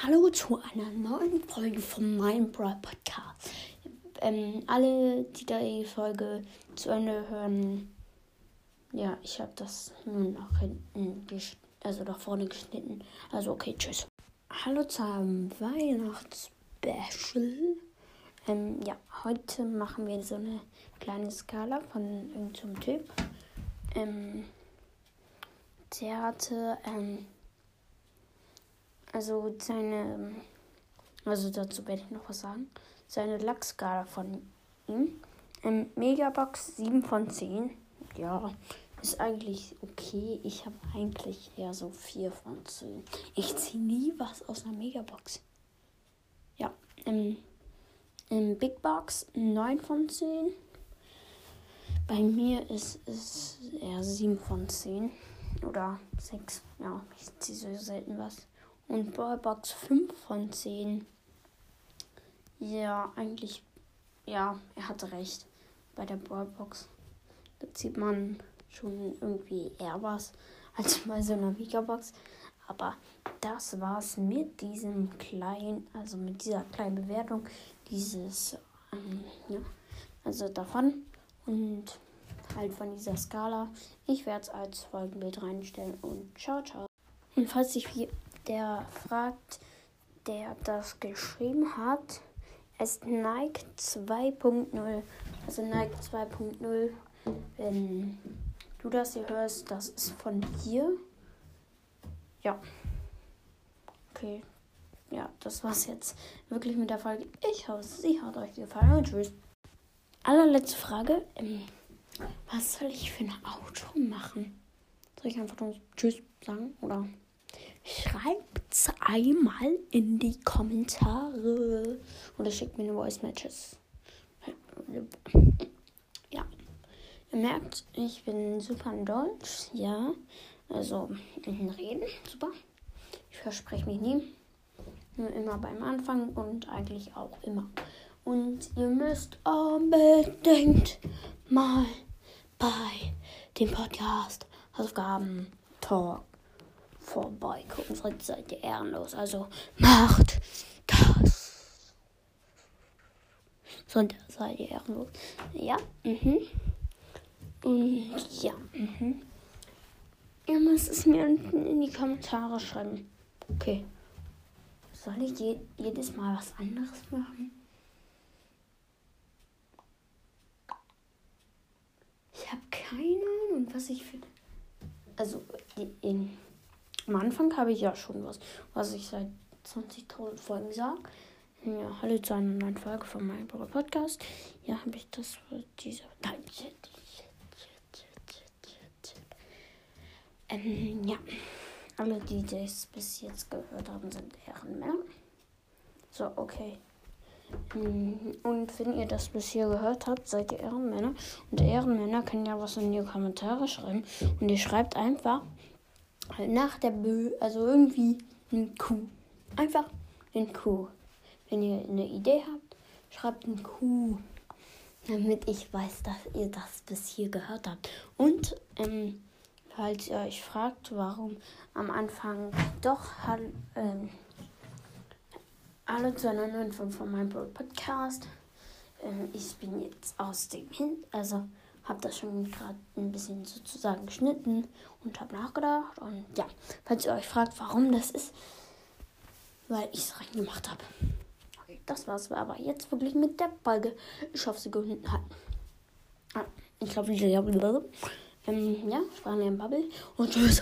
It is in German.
Hallo zu einer neuen Folge von meinem Podcast. Ähm, alle, die da die Folge zu Ende hören, ja, ich habe das nur nach hinten, also nach vorne geschnitten. Also okay, tschüss. Hallo zu einem Weihnachtsspecial. Ähm, ja, heute machen wir so eine kleine Skala von irgendeinem Typ. Ähm, der hatte, ähm, also seine, also dazu werde ich noch was sagen. Seine Lachskala von ihm. Ähm, Megabox 7 von 10. Ja, ist eigentlich okay. Ich habe eigentlich eher so 4 von 10. Ich ziehe nie was aus einer Megabox. Ja, ähm, im Big Box 9 von 10. Bei mir ist es eher 7 von 10. Oder 6. Ja, ich ziehe so selten was. Und Ballbox 5 von 10. Ja, eigentlich, ja, er hatte recht. Bei der Ballbox. Da zieht man schon irgendwie eher was als bei so einer Megabox. Aber das war's mit diesem kleinen, also mit dieser kleinen Bewertung dieses, ähm, ja, also davon und halt von dieser Skala. Ich werde es als Folgenbild reinstellen und ciao, ciao. Und falls sich der fragt, der das geschrieben hat, ist Nike 2.0. Also Nike 2.0. Wenn du das hier hörst, das ist von hier. Ja. Okay. Ja, das war's jetzt wirklich mit der Folge. Ich hoffe, sie hat euch gefallen und tschüss. Allerletzte Frage. Ähm, was soll ich für ein Auto machen? Soll ich einfach nur Tschüss sagen? Oder? Schreibt's einmal in die Kommentare oder schickt mir eine Voice Matches. Ja. Ihr merkt, ich bin super in Deutsch. Ja. Also in Reden. Super. Ich verspreche mich nie. Nur immer beim Anfang und eigentlich auch immer. Und ihr müsst unbedingt mal bei dem Podcast Hausaufgaben Talk vorbeigucken. Sonst seid ihr ehrenlos. Also macht das. Sonst seid ihr ehrenlos. Ja, mhm. Und ja, mhm. Ihr müsst es mir unten in die Kommentare schreiben. Okay. Soll ich je jedes Mal was anderes machen? Ich habe keine Ahnung, was ich finde. Also, in am Anfang habe ich ja schon was, was ich seit 20.000 Folgen sage. Ja, hallo zu einer neuen Folge von meinem Podcast. Ja, habe ich das für diese. Nein, shit, shit, shit, Ähm, ja. Alle, die das bis jetzt gehört haben, sind Ehrenmänner. So, okay. Hm, und wenn ihr das bis hier gehört habt, seid ihr Ehrenmänner. Und Ehrenmänner können ja was in die Kommentare schreiben. Und ihr schreibt einfach nach der Bö, also irgendwie ein Kuh. Einfach ein Kuh. Wenn ihr eine Idee habt, schreibt ein Kuh, damit ich weiß, dass ihr das bis hier gehört habt. Und ähm, falls ihr euch fragt, warum am Anfang doch ähm, alle zu einer neuen von meinem Podcast. Ähm, ich bin jetzt aus dem Hin, also habe das schon gerade ein bisschen sozusagen geschnitten und habe nachgedacht. Und ja, falls ihr euch fragt, warum das ist, weil ich es reingemacht habe. Okay, das war's aber jetzt wirklich mit der Folge. Ich hoffe, sie gefunden hat. Ah, ich glaube, ich ähm, ja, Sprachen Bubble und tschüss.